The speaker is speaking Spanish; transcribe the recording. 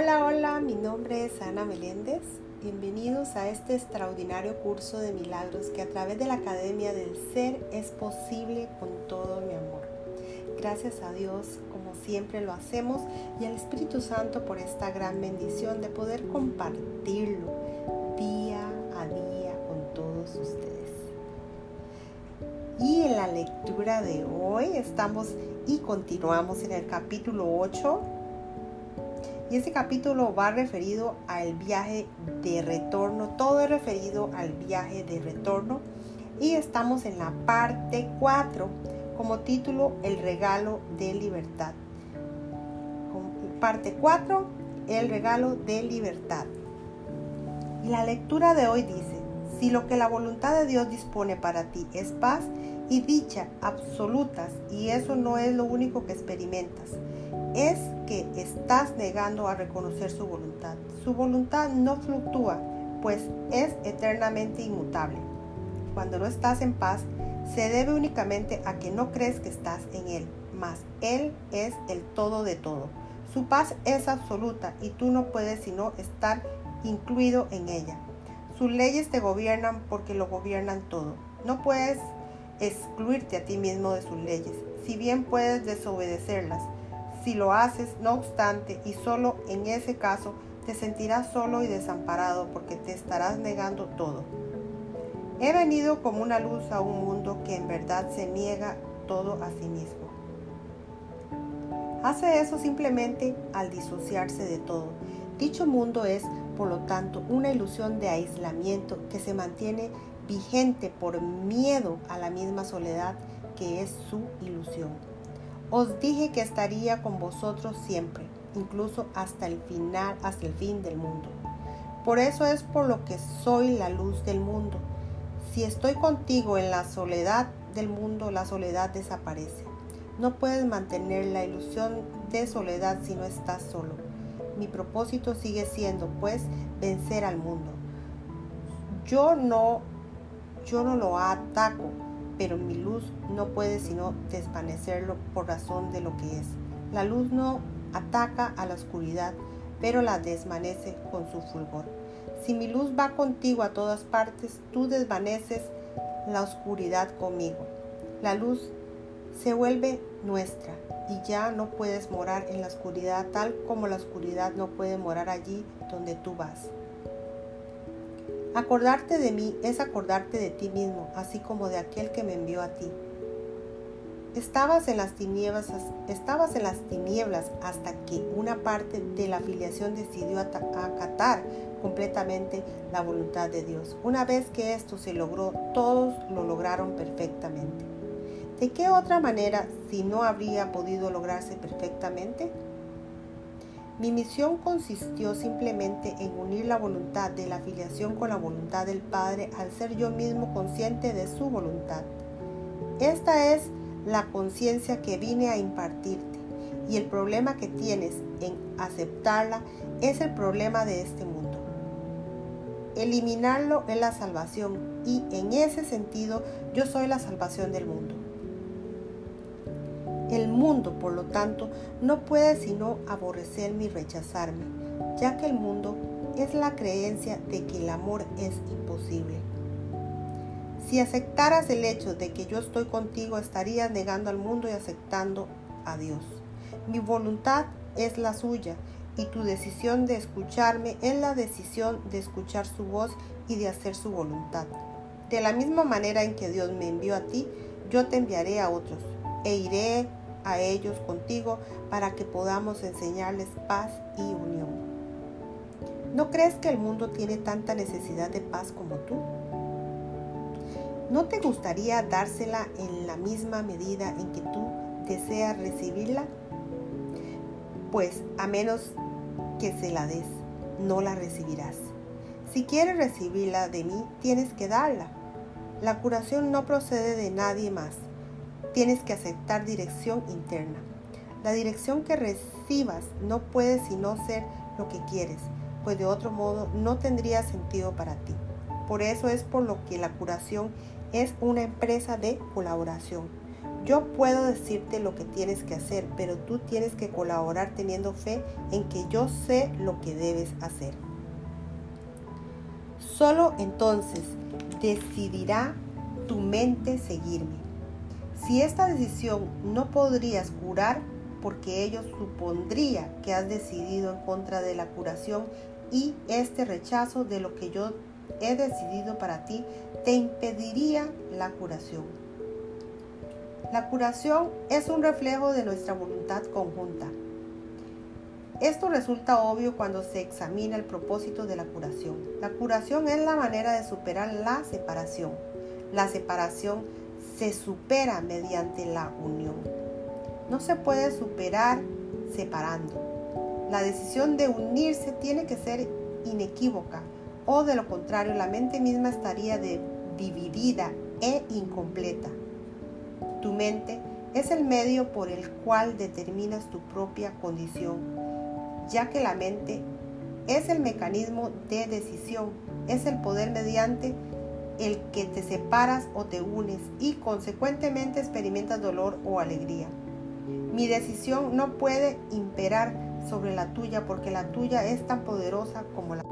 Hola, hola, mi nombre es Ana Meléndez. Bienvenidos a este extraordinario curso de milagros que a través de la Academia del Ser es posible con todo mi amor. Gracias a Dios, como siempre lo hacemos, y al Espíritu Santo por esta gran bendición de poder compartirlo día a día con todos ustedes. Y en la lectura de hoy estamos y continuamos en el capítulo 8 y ese capítulo va referido al viaje de retorno, todo es referido al viaje de retorno. Y estamos en la parte 4 como título El regalo de libertad. Parte 4, el regalo de libertad. Y la lectura de hoy dice, si lo que la voluntad de Dios dispone para ti es paz y dicha absolutas, y eso no es lo único que experimentas, es que estás negando a reconocer su voluntad. Su voluntad no fluctúa, pues es eternamente inmutable. Cuando no estás en paz, se debe únicamente a que no crees que estás en Él, mas Él es el todo de todo. Su paz es absoluta y tú no puedes sino estar incluido en ella. Sus leyes te gobiernan porque lo gobiernan todo. No puedes excluirte a ti mismo de sus leyes, si bien puedes desobedecerlas si lo haces, no obstante, y solo en ese caso, te sentirás solo y desamparado porque te estarás negando todo. He venido como una luz a un mundo que en verdad se niega todo a sí mismo. Hace eso simplemente al disociarse de todo. Dicho mundo es, por lo tanto, una ilusión de aislamiento que se mantiene vigente por miedo a la misma soledad que es su ilusión. Os dije que estaría con vosotros siempre, incluso hasta el final, hasta el fin del mundo. Por eso es por lo que soy la luz del mundo. Si estoy contigo en la soledad del mundo, la soledad desaparece. No puedes mantener la ilusión de soledad si no estás solo. Mi propósito sigue siendo, pues, vencer al mundo. Yo no, yo no lo ataco, pero mi luz no puede sino desvanecerlo por razón de lo que es. La luz no ataca a la oscuridad, pero la desvanece con su fulgor. Si mi luz va contigo a todas partes, tú desvaneces la oscuridad conmigo. La luz se vuelve nuestra y ya no puedes morar en la oscuridad tal como la oscuridad no puede morar allí donde tú vas. Acordarte de mí es acordarte de ti mismo, así como de aquel que me envió a ti. Estabas en las tinieblas, hasta que una parte de la afiliación decidió acatar completamente la voluntad de Dios. Una vez que esto se logró, todos lo lograron perfectamente. ¿De qué otra manera si no habría podido lograrse perfectamente? Mi misión consistió simplemente en unir la voluntad de la afiliación con la voluntad del Padre al ser yo mismo consciente de su voluntad. Esta es la conciencia que vine a impartirte y el problema que tienes en aceptarla es el problema de este mundo. Eliminarlo es la salvación y en ese sentido yo soy la salvación del mundo. El mundo, por lo tanto, no puede sino aborrecerme y rechazarme, ya que el mundo es la creencia de que el amor es imposible. Si aceptaras el hecho de que yo estoy contigo, estarías negando al mundo y aceptando a Dios. Mi voluntad es la suya y tu decisión de escucharme es la decisión de escuchar su voz y de hacer su voluntad. De la misma manera en que Dios me envió a ti, yo te enviaré a otros e iré a ellos contigo para que podamos enseñarles paz y unión. ¿No crees que el mundo tiene tanta necesidad de paz como tú? ¿No te gustaría dársela en la misma medida en que tú deseas recibirla? Pues a menos que se la des, no la recibirás. Si quieres recibirla de mí, tienes que darla. La curación no procede de nadie más tienes que aceptar dirección interna. La dirección que recibas no puede sino ser lo que quieres, pues de otro modo no tendría sentido para ti. Por eso es por lo que la curación es una empresa de colaboración. Yo puedo decirte lo que tienes que hacer, pero tú tienes que colaborar teniendo fe en que yo sé lo que debes hacer. Solo entonces decidirá tu mente seguirme. Si esta decisión no podrías curar, porque ello supondría que has decidido en contra de la curación y este rechazo de lo que yo he decidido para ti te impediría la curación. La curación es un reflejo de nuestra voluntad conjunta. Esto resulta obvio cuando se examina el propósito de la curación. La curación es la manera de superar la separación. La separación se supera mediante la unión. No se puede superar separando. La decisión de unirse tiene que ser inequívoca o de lo contrario la mente misma estaría dividida e incompleta. Tu mente es el medio por el cual determinas tu propia condición, ya que la mente es el mecanismo de decisión, es el poder mediante el que te separas o te unes y consecuentemente experimentas dolor o alegría. Mi decisión no puede imperar sobre la tuya porque la tuya es tan poderosa como la